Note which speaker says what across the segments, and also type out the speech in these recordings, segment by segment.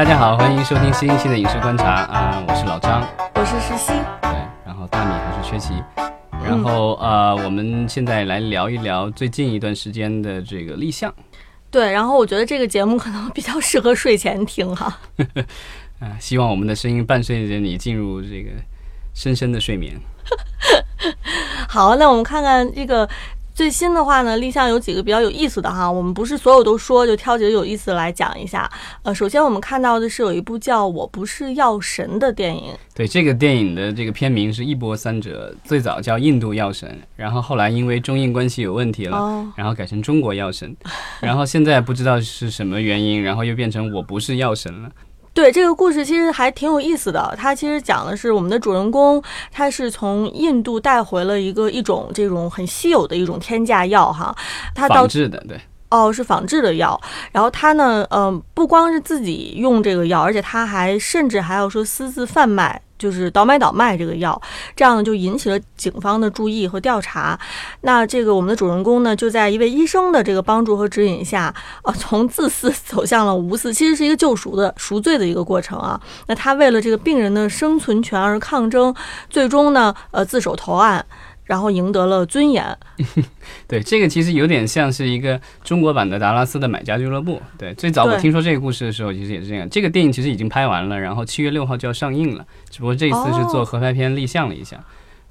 Speaker 1: 大家好，欢迎收听新一期的影视观察啊、我是老张，
Speaker 2: 我是石溪。
Speaker 1: 对，然后大米还是缺席，然后呃，我们现在来聊一聊最近一段时间的这个立项，
Speaker 2: 对，然后我觉得这个节目可能比较适合睡前听哈。
Speaker 1: 啊、希望我们的声音伴随着你进入这个深深的睡眠。
Speaker 2: 好，那我们看看这个最新的话呢，立项有几个比较有意思的哈。我们不是所有都说，就挑几个有意思的来讲一下。呃，首先我们看到的是有一部叫《我不是药神》的电影。
Speaker 1: 对，这个电影的这个片名是一波三折，最早叫《印度药神》，然后后来因为中印关系有问题了，
Speaker 2: 哦，
Speaker 1: 然后改成中国药神，然后现在不知道是什么原因，然后又变成我不是药神了。
Speaker 2: 对，这个故事其实还挺有意思的。它其实讲的是我们的主人公，他是从印度带回了一个一种这种很稀有的一种天价药哈，他到
Speaker 1: 仿制的，对，
Speaker 2: 哦，是仿制的药。然后他呢，嗯、不光是自己用这个药，而且他还甚至还要说私自贩卖，就是倒买倒卖这个药，这样呢就引起了警方的注意和调查。那这个我们的主人公呢，就在一位医生的这个帮助和指引下，呃，从自私 走向了无私，其实是一个救赎的赎罪的一个过程啊。那他为了这个病人的生存权而抗争，最终呢，呃，自首投案。然后赢得了尊严，
Speaker 1: 对，这个其实有点像是一个中国版的达拉斯的买家俱乐部。对，最早我听说这个故事的时候，其实也是这样。这个电影其实已经拍完了，然后七月六号就要上映了，只不过这一次是做
Speaker 2: 哦
Speaker 1: 合拍片立项了一下。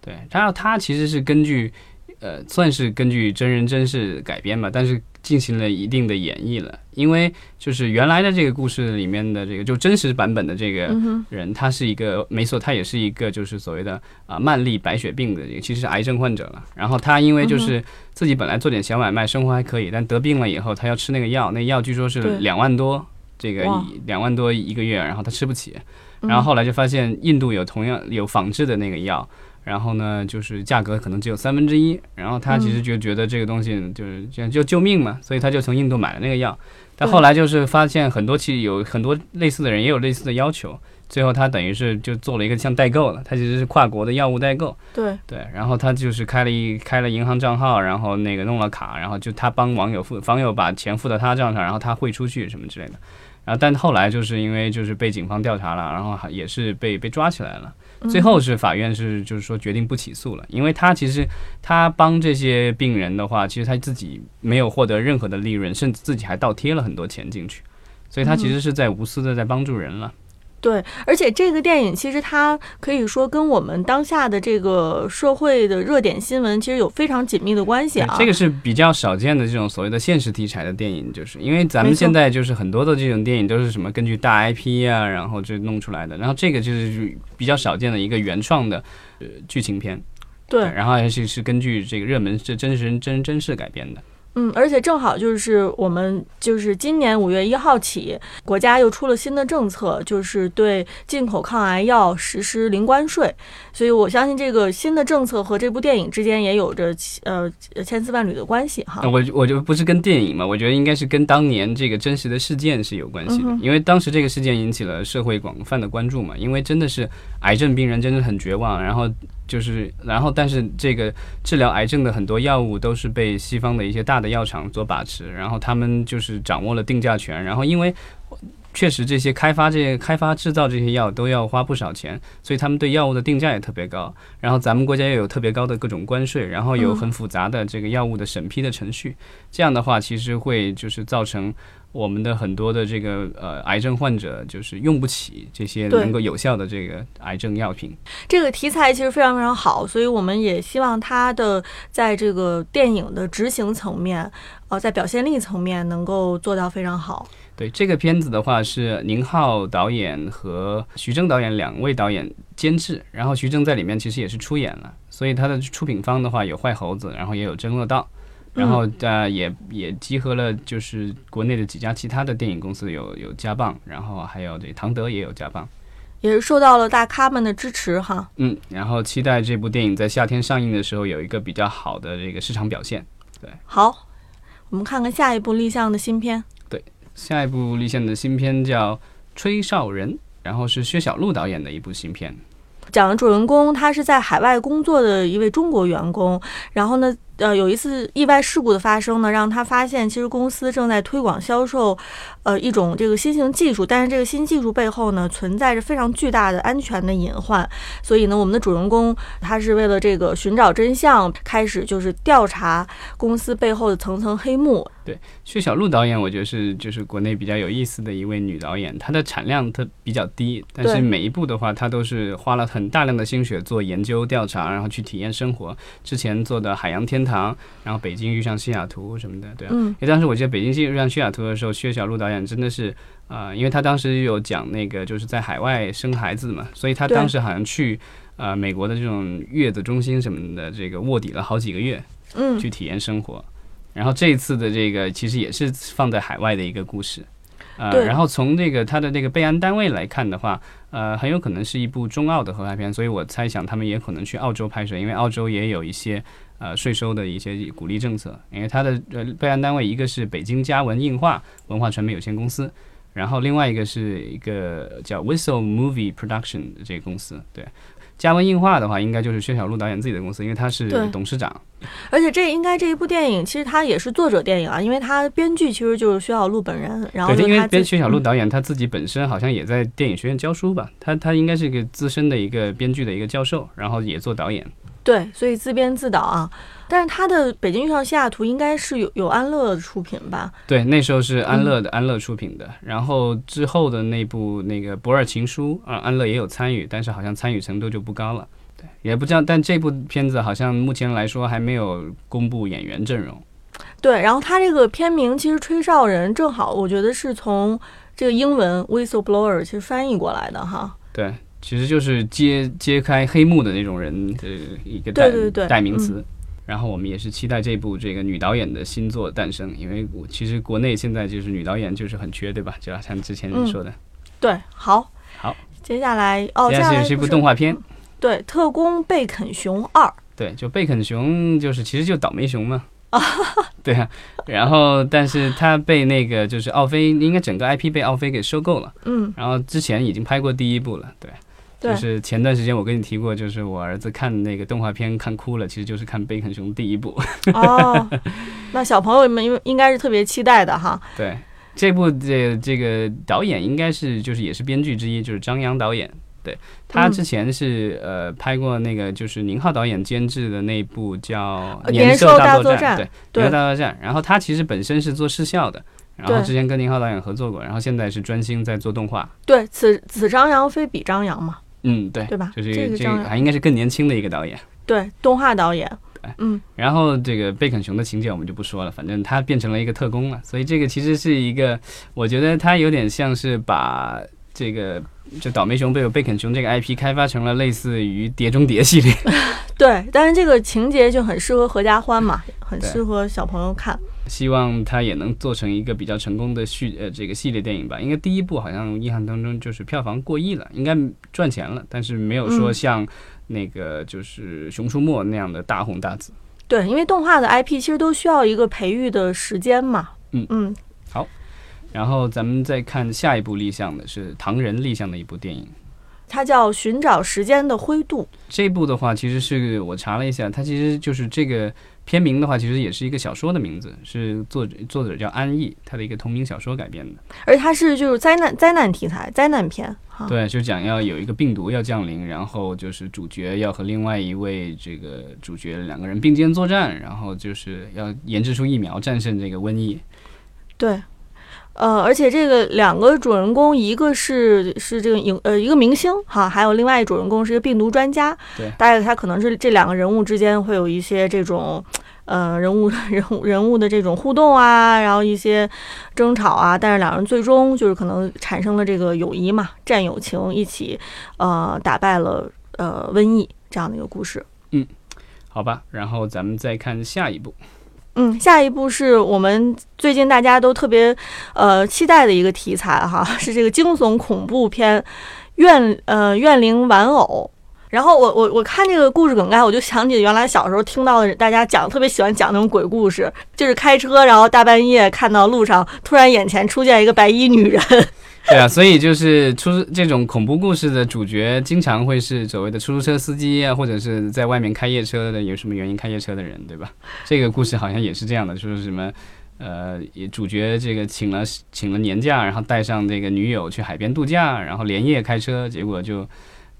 Speaker 1: 对，然后它其实是根据，呃，算是根据真人真事改编吧，但是进行了一定的演绎了。因为就是原来的这个故事里面的这个，就真实版本的这个人，他是一个没错，他也是一个就是所谓的啊、慢粒白血病的这个，其实是癌症患者了。然后他因为就是自己本来做点小买卖，生活还可以，但得病了以后，他要吃那个药，那药据说是两万多，这个两万多一个月，然后他吃不起。
Speaker 2: 嗯
Speaker 1: 然后后来就发现印度有同样有仿制的那个药，然后呢，就是价格可能只有三分之一。然后他其实就觉得这个东西就是这样就救命嘛，所以他就从印度买了那个药。但后来就是发现很多其实有很多类似的人也有类似的要求，最后他等于是就做了一个像代购了，他其实是跨国的药物代购。
Speaker 2: 对，
Speaker 1: 对，然后他就是开了一开了银行账号，然后那个弄了卡，然后就他帮网友付，网友把钱付到他账上，然后他汇出去什么之类的。然后但后来就是因为就是被警方调查了，然后还也是被被抓起来了。最后是法院是就是说决定不起诉了，因为他其实他帮这些病人的话，其实他自己没有获得任何的利润，甚至自己还倒贴了很多钱进去，所以他其实是在无私的在帮助人了。
Speaker 2: 对，而且这个电影其实它可以说跟我们当下的这个社会的热点新闻其实有非常紧密的关系啊。
Speaker 1: 这个是比较少见的这种所谓的现实题材的电影，就是因为咱们现在就是很多的这种电影都是什么根据大 IP 啊，然后就弄出来的，然后这个就是比较少见的一个原创的呃剧情片，
Speaker 2: 对，
Speaker 1: 然后而且是根据这个热门是真实人真真事改编的。
Speaker 2: 嗯，而且正好就是我们就是今年五月一号起，国家又出了新的政策，就是对进口抗癌药实施零关税。所以我相信这个新的政策和这部电影之间也有着呃千丝万缕的关系哈。
Speaker 1: 我我就不是跟电影嘛，我觉得应该是跟当年这个真实的事件是有关系的，
Speaker 2: 嗯
Speaker 1: 因为当时这个事件引起了社会广泛的关注嘛，因为真的是癌症病人真的很绝望，然后就是然后但是这个治疗癌症的很多药物都是被西方的一些大的药厂所把持，然后他们就是掌握了定价权，然后因为。确实，这些开发、这些开发、制造这些药都要花不少钱，所以他们对药物的定价也特别高。然后咱们国家又有特别高的各种关税，然后有很复杂的这个药物的审批的程序。这样的话，其实会就是造成我们的很多的这个呃癌症患者就是用不起这些能够有效的这个癌症药品。
Speaker 2: 这个题材其实非常非常好，所以我们也希望它的在这个电影的执行层面，呃，在表现力层面能够做到非常好。
Speaker 1: 对这个片子的话，是宁浩导演和徐峥导演两位导演监制，然后徐峥在里面其实也是出演了，所以他的出品方的话有坏猴子，然后也有真恶道。然后呃也也集合了，就是国内的几家其他的电影公司有有加棒，然后还有这唐德也有加棒，
Speaker 2: 也是受到了大咖们的支持哈。
Speaker 1: 嗯，然后期待这部电影在夏天上映的时候有一个比较好的这个市场表现。
Speaker 2: 对好，我们看看下一部立项的新片。
Speaker 1: 对下一部立项的新片叫《吹哨人》，然后是薛晓璐导演的一部新片。
Speaker 2: 讲的主人公他是在海外工作的一位中国员工，然后呢，呃有一次意外事故的发生呢，让他发现其实公司正在推广销售呃一种这个新型技术，但是这个新技术背后呢存在着非常巨大的安全的隐患。所以呢，我们的主人公他是为了这个寻找真相，开始就是调查公司背后的层层黑幕。
Speaker 1: 对，薛晓路导演，我觉得是就是国内比较有意思的一位女导演，她的产量她比较低，但是每一部的话，她都是花了很大量的心血做研究调查，然后去体验生活。之前做的《海洋天堂》，然后《北京遇上西雅图》什么的，对啊。
Speaker 2: 嗯。
Speaker 1: 因为当时我记得《北京遇上西雅图》的时候，薛晓路导演真的是呃，因为他当时有讲那个就是在海外生孩子嘛，所以他当时好像去呃美国的这种月子中心什么的，这个卧底了好几个月，
Speaker 2: 嗯，
Speaker 1: 去体验生活。然后这一次的这个其实也是放在海外的一个故事，呃，然后从这个它的这个备案单位来看的话，呃，很有可能是一部中澳的合拍片，所以我猜想他们也可能去澳洲拍摄，因为澳洲也有一些呃税收的一些鼓励政策，因为它的呃备案单位一个是北京嘉文映画文化传媒有限公司，然后另外一个是一个叫 Whistle Movie Production 的这个公司，对。加温映画的话，应该就是薛晓路导演自己的公司，因为他是董事长。
Speaker 2: 而且这应该这一部电影，其实他也是作者电影啊，因为他编剧其实就是薛晓路本人。然后
Speaker 1: 对，因为编薛晓路导演他自己本身好像也在电影学院教书吧，他他应该是一个资深的一个编剧的一个教授，然后也做导演。
Speaker 2: 对，所以自编自导啊。但是他的《北京遇上西雅图》应该是有有安乐出品吧？
Speaker 1: 对，那时候是安乐的安乐出品的。然后之后的那部那个《博尔情书》啊，安乐也有参与，但是好像参与程度就不高了。对，也不知道。但这部片子好像目前来说还没有公布演员阵容。
Speaker 2: 对，然后他这个片名其实《吹哨人》正好，我觉得是从这个英文 “whistleblower” 其实翻译过来的哈。
Speaker 1: 对，其实就是揭揭开黑幕的那种人的一个代代名词。然后我们也是期待这部这个女导演的新作诞生，因为我其实国内现在就是女导演就是很缺，对吧？就像之前你说的。
Speaker 2: 对，好，
Speaker 1: 好，
Speaker 2: 接下来哦，接下
Speaker 1: 来是一部动画片。
Speaker 2: 对，《特工贝肯熊二》。
Speaker 1: 对，就贝肯熊就是其实就倒霉熊嘛。啊，对啊。然后，但是他被那个就是奥飞，应该整个 IP 被奥飞给收购了。
Speaker 2: 嗯。
Speaker 1: 然后之前已经拍过第一部了，对。就是前段时间我跟你提过，就是我儿子看那个动画片看哭了，其实就是看《贝肯熊》第一部。
Speaker 2: 哦，那小朋友们应应该是特别期待的哈。
Speaker 1: 对，这部这这个导演应该是就是也是编剧之一，就是张扬导演。对他之前是呃拍过那个就是宁浩导演监制的那部叫《
Speaker 2: 年
Speaker 1: 兽
Speaker 2: 大
Speaker 1: 作
Speaker 2: 战》，
Speaker 1: 对，《年兽大作战》。然后他其实本身是做视效的。然后之前跟宁浩导演合作过，然后现在是专心在做动画。
Speaker 2: 对，此此张扬非彼张扬嘛。
Speaker 1: 嗯，对，
Speaker 2: 对吧？
Speaker 1: 就是
Speaker 2: 这
Speaker 1: 个还应该是更年轻的一个导演，
Speaker 2: 对，动画导演。嗯，
Speaker 1: 然后这个贝肯熊的情节我们就不说了，反正他变成了一个特工了，所以这个其实是一个，我觉得他有点像是把这个就倒霉熊被有贝肯熊这个 IP 开发成了类似于碟中谍系列。
Speaker 2: 对，但是这个情节就很适合合家欢嘛，很适合小朋友看。
Speaker 1: 希望它也能做成一个比较成功的续呃这个系列电影吧。应该第一部好像印象当中就是票房过亿了，应该赚钱了，但是没有说像那个就是《熊出没》那样的大红大紫。
Speaker 2: 对，因为动画的 IP 其实都需要一个培育的时间嘛。
Speaker 1: 嗯
Speaker 2: 嗯，
Speaker 1: 好。然后咱们再看下一部立项的是唐人立项的一部电影。
Speaker 2: 它叫《寻找时间的灰度》。
Speaker 1: 这部的话，其实是我查了一下，它其实就是这个片名的话，其实也是一个小说的名字，是作者作者叫安逸，他的一个同名小说改编的。
Speaker 2: 而它是就是灾难灾难题材，灾难片。
Speaker 1: 对，就讲要有一个病毒要降临，然后就是主角要和另外一位这个主角两个人并肩作战，然后就是要研制出疫苗战胜这个瘟疫。
Speaker 2: 对。呃，而且这个两个主人公，一个是是这个影呃一个明星哈，还有另外一主人公是一个病毒专家。
Speaker 1: 对，
Speaker 2: 大概他可能是这两个人物之间会有一些这种呃人物人物人物的这种互动啊，然后一些争吵啊，但是两人最终就是可能产生了这个友谊嘛，战友情，一起呃打败了呃瘟疫这样的一个故事。
Speaker 1: 嗯，好吧，然后咱们再看下一步。
Speaker 2: 嗯，下一步是我们最近大家都特别呃期待的一个题材哈，是这个惊悚恐怖片《怨呃怨灵玩偶》。然后我我我看这个故事梗概，我就想起原来小时候听到的，大家讲特别喜欢讲那种鬼故事，就是开车然后大半夜看到路上突然眼前出现一个白衣女人。
Speaker 1: 对啊，所以就是出这种恐怖故事的主角，经常会是所谓的出租车司机啊，或者是在外面开夜车的，有什么原因开夜车的人，对吧？这个故事好像也是这样的，说什么，呃，主角这个请了请了年假，然后带上这个女友去海边度假，然后连夜开车，结果就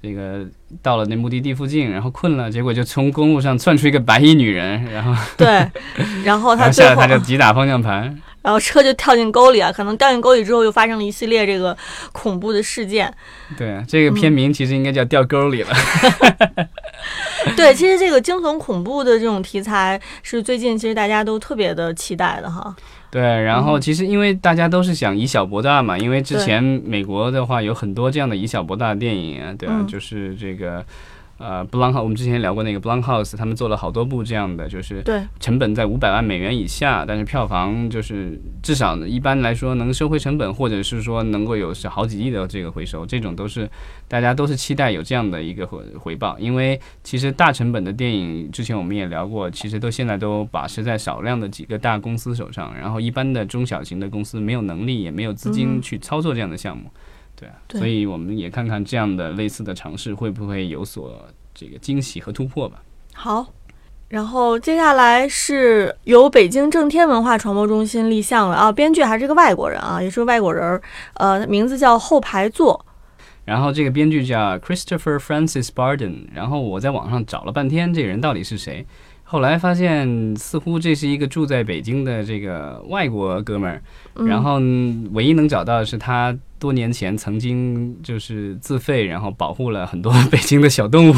Speaker 1: 这个到了那目的地附近，然后困了，结果就从公路上窜出一个白衣女人，然后
Speaker 2: 对，然后他
Speaker 1: 然后
Speaker 2: 最后
Speaker 1: 吓得他就急打方向盘。
Speaker 2: 然后车就跳进沟里啊，可能掉进沟里之后又发生了一系列这个恐怖的事件。
Speaker 1: 对啊，这个片名其实应该叫掉沟里了。
Speaker 2: 对，其实这个惊悚恐怖的这种题材是最近其实大家都特别的期待的哈。
Speaker 1: 对，然后其实因为大家都是想以小博大嘛，因为之前美国的话有很多这样的以小博大的电影啊，对啊，
Speaker 2: 嗯
Speaker 1: 就是这个呃布朗 house，我们之前聊过那个布朗 house，他们做了好多部这样的，就是，成本在五百万美元以下，但是票房就是至少呢一般来说能收回成本，或者是说能够有是好几亿的这个回收，这种都是大家都是期待有这样的一个回回报，因为其实大成本的电影之前我们也聊过，其实都现在都把持在少量的几个大公司手上，然后一般的中小型的公司没有能力也没有资金
Speaker 2: 嗯。
Speaker 1: 去操作这样的项目，对啊，
Speaker 2: 对
Speaker 1: 所以我们也看看这样的类似的尝试会不会有所这个惊喜和突破吧。
Speaker 2: 好。然后接下来是由北京正天文化传播中心立项了啊，编剧还是个外国人啊，也是个外国人儿，呃，名字叫后排座。
Speaker 1: 然后这个编剧叫 Christopher Francis Barden，然后我在网上找了半天，这个人到底是谁？后来发现似乎这是一个住在北京的这个外国哥们儿，
Speaker 2: 嗯、
Speaker 1: 然后嗯唯一能找到的是他多年前曾经就是自费，然后保护了很多 北京的小动物。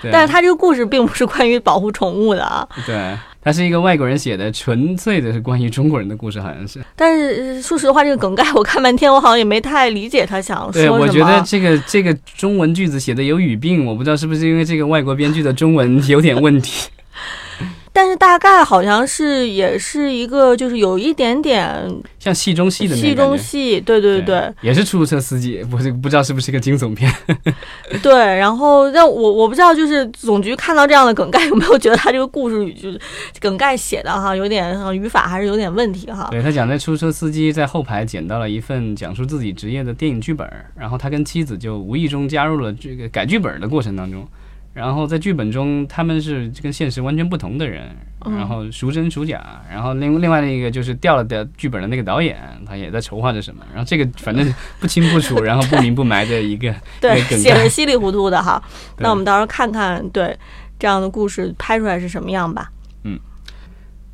Speaker 1: 对
Speaker 2: 但是他这个故事并不是关于保护宠物的啊。
Speaker 1: 对，他是一个外国人写的，纯粹的是关于中国人的故事，好像是。
Speaker 2: 但是呃说实话，这个梗概我看半天，我好像也没太理解他想说
Speaker 1: 对，
Speaker 2: 什么。
Speaker 1: 我觉得这个这个中文句子写的有语病，我不知道是不是因为这个外国编剧的中文有点问题。
Speaker 2: 但是大概好像是也是一个，就是有一点点
Speaker 1: 像戏中戏的那
Speaker 2: 戏。中戏，对对对
Speaker 1: 也是出租车司机，不是不知道是不是一个惊悚片。
Speaker 2: 对。然后，但我我不知道，就是总局看到这样的梗概，有没有觉得他这个故事就是梗概写的哈，有点呃语法还是有点问题哈。
Speaker 1: 对他讲，那出租车司机在后排捡到了一份讲述自己职业的电影剧本，然后他跟妻子就无意中加入了这个改剧本的过程当中。然后在剧本中，他们是跟现实完全不同的人，
Speaker 2: 嗯
Speaker 1: 然后孰真孰假。然后另另外那个就是掉了的剧本的那个导演，他也在筹划着什么。然后这个反正不清不楚，然后不明不白的一个
Speaker 2: 对写的。稀里糊涂的哈。那我们到时候看看，对这样的故事拍出来是什么样吧。
Speaker 1: 嗯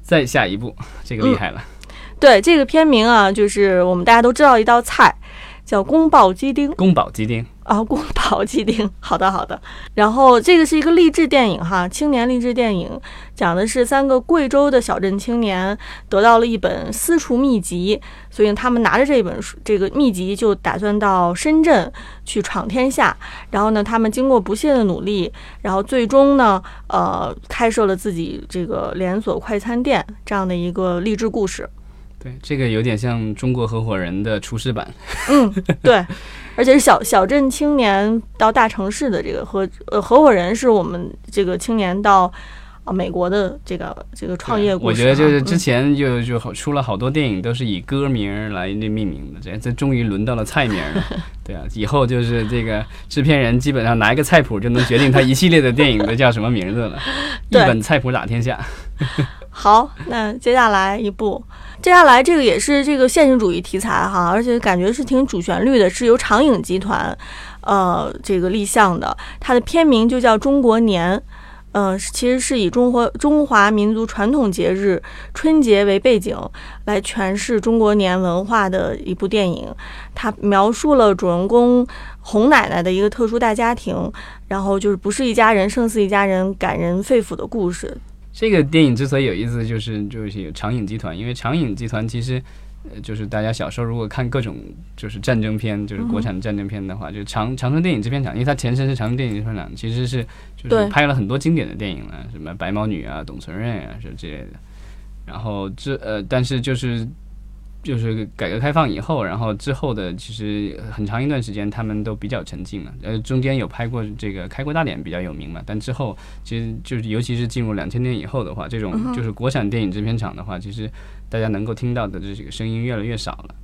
Speaker 1: 再下一步，这个厉害了。
Speaker 2: 对这个片名啊，就是我们大家都知道一道菜，叫宫保鸡丁。
Speaker 1: 宫保鸡丁，
Speaker 2: 啊，宫保鸡丁，好的好的。然后这个是一个励志电影哈，青年励志电影，讲的是三个贵州的小镇青年得到了一本私厨秘籍，所以他们拿着这本书这个秘籍就打算到深圳去闯天下。然后呢，他们经过不懈的努力，然后最终呢，呃，开设了自己这个连锁快餐店这样的一个励志故事。
Speaker 1: 对，这个有点像中国合伙人的厨师版。
Speaker 2: 嗯，对，而且是小小镇青年到大城市的这个合呃合伙人，是我们这个青年到啊美国的这个这个创业故
Speaker 1: 我。觉得就是之
Speaker 2: 嗯
Speaker 1: 前就就好出了好多电影都是以歌名儿来命名的，这这终于轮到了菜名了。对啊，以后就是这个制片人基本上拿一个菜谱就能决定他一系列的电影的叫什么名字了。一本菜谱打天下。
Speaker 2: 好，那接下来一部，接下来这个也是这个现实主义题材哈，而且感觉是挺主旋律的，是由长影集团呃这个立项的，它的片名就叫《中国年》。呃，其实是以中国中华民族传统节日春节为背景，来诠释中国年文化的一部电影。它描述了主人公洪奶奶的一个特殊大家庭，然后就是不是一家人胜似一家人，感人肺腑的故事。
Speaker 1: 这个电影之所以有意思，就是就是有长影集团，因为长影集团其实。呃，就是大家小时候如果看各种就是战争片，就是国产战争片的话，就长长春电影制片厂，因为它前身是长春电影制片厂，其实是就是拍了很多经典的电影了，什么白毛女啊、董存瑞啊是之类的。然后这呃，但是就是就是改革开放以后，然后之后的其实很长一段时间他们都比较沉静了。呃，中间有拍过这个《开国大典》比较有名嘛，但之后其实就是尤其是进入两千年以后的话，这种就是国产电影制片厂的话，其实大家能够听到的这个声音越来越少了。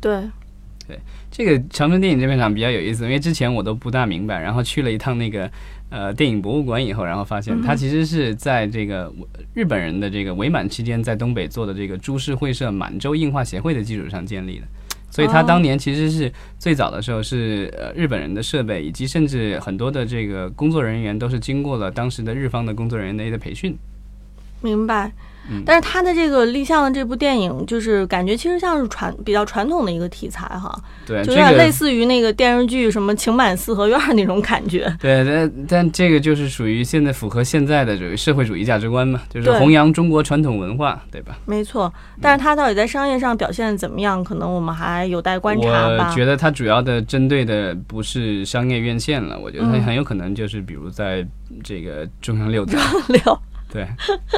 Speaker 2: 对，
Speaker 1: 这个长春电影制片厂比较有意思，因为之前我都不大明白，然后去了一趟那个呃电影博物馆以后，然后发现它其实是在这个日本人的这个伪满期间在东北做的这个株式会社满洲映画协会的基础上建立的，所以它当年其实是最早的时候是呃日本人的设备，以及甚至很多的这个工作人员都是经过了当时的日方的工作人员的培训。
Speaker 2: 明白。
Speaker 1: 嗯
Speaker 2: 但是他的这个立项的这部电影，就是感觉其实像是传比较传统的一个题材哈，
Speaker 1: 对，
Speaker 2: 就有点类似于那个电视剧什么《情满四合院》那种感觉。
Speaker 1: 对，但但这个就是属于现在符合现在的这个社会主义价值观嘛，就是弘扬中国传统文化，对吧？
Speaker 2: 没错，但是它到底在商业上表现的怎么样，可能我们还有待观察吧
Speaker 1: 我。觉得它主要的针对的不是商业院线了，我觉得它
Speaker 2: 嗯
Speaker 1: 很有可能就是比如在这个中央六台，
Speaker 2: 六
Speaker 1: 对，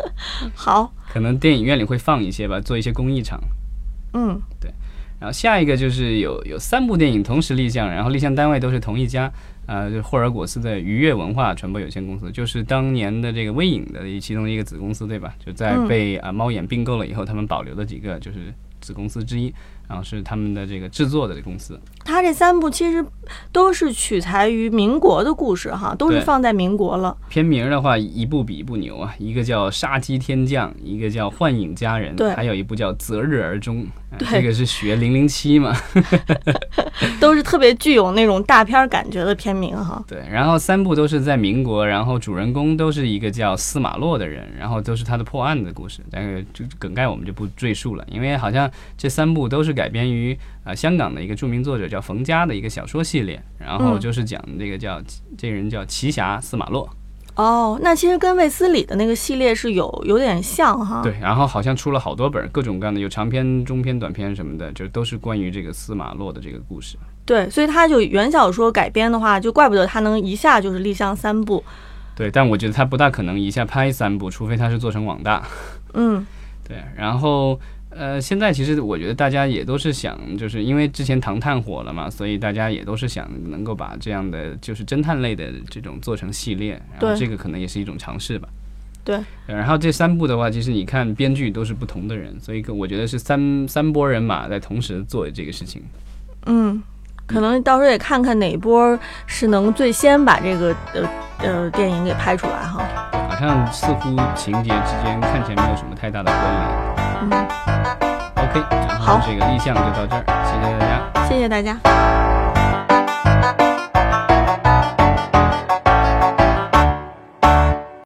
Speaker 2: 好，
Speaker 1: 可能电影院里会放一些吧，做一些公益场。
Speaker 2: 嗯，对。
Speaker 1: 然后下一个就是有有三部电影同时立项，然后立项单位都是同一家，呃，就是霍尔果斯的愉悦文化传播有限公司，就是当年的这个微影的其中一个子公司，对吧？就在
Speaker 2: 嗯。
Speaker 1: 被啊、猫眼并购了以后，他们保留的几个就是子公司之一，然后是他们的这个制作的公司。
Speaker 2: 它这三部其实都是取材于民国的故事哈，都是放在民国了。
Speaker 1: 片名的话，一部比一部牛啊！一个叫《杀鸡天降》，一个叫《幻影佳人》，
Speaker 2: 对
Speaker 1: 还有一部叫《择日而终》这个是学零零七嘛？
Speaker 2: 都是特别具有那种大片儿感觉的片名哈。
Speaker 1: 对，然后三部都是在民国，然后主人公都是一个叫司马洛的人，然后都是他的破案的故事。但是就梗概我们就不赘述了，因为好像这三部都是改编于啊、呃香港的一个著名作者叫冯家的一个小说系列，然后
Speaker 2: 嗯
Speaker 1: 就是讲这个叫、这个人叫奇侠司马洛。
Speaker 2: 哦，那其实跟卫斯理的那个系列是有有点像哈。
Speaker 1: 对，然后好像出了好多本，各种各样的，有长篇、中篇、短篇什么的，就都是关于这个司马洛的这个故事。
Speaker 2: 对，所以他就原小说改编的话，就怪不得他能一下就是立项三部。
Speaker 1: 对，但我觉得他不大可能一下拍三部，除非他是做成网大。
Speaker 2: 嗯，
Speaker 1: 对，然后呃，现在其实我觉得大家也都是想，就是因为之前《唐探》火了嘛，所以大家也都是想能够把这样的就是侦探类的这种做成系列，然后这个可能也是一种尝试吧。
Speaker 2: 对
Speaker 1: 呃然后这三部的话，其实你看编剧都是不同的人，所以我觉得是三三拨人马在同时做这个事情。
Speaker 2: 嗯，可能到时候也看看哪一波是能最先把这个呃呃电影给拍出来哈。
Speaker 1: 好像似乎情节之间看起来没有什么太大的关联。
Speaker 2: 嗯，
Speaker 1: OK，然后
Speaker 2: 好
Speaker 1: 这个立项就到这儿，谢谢大家。
Speaker 2: 谢谢大家。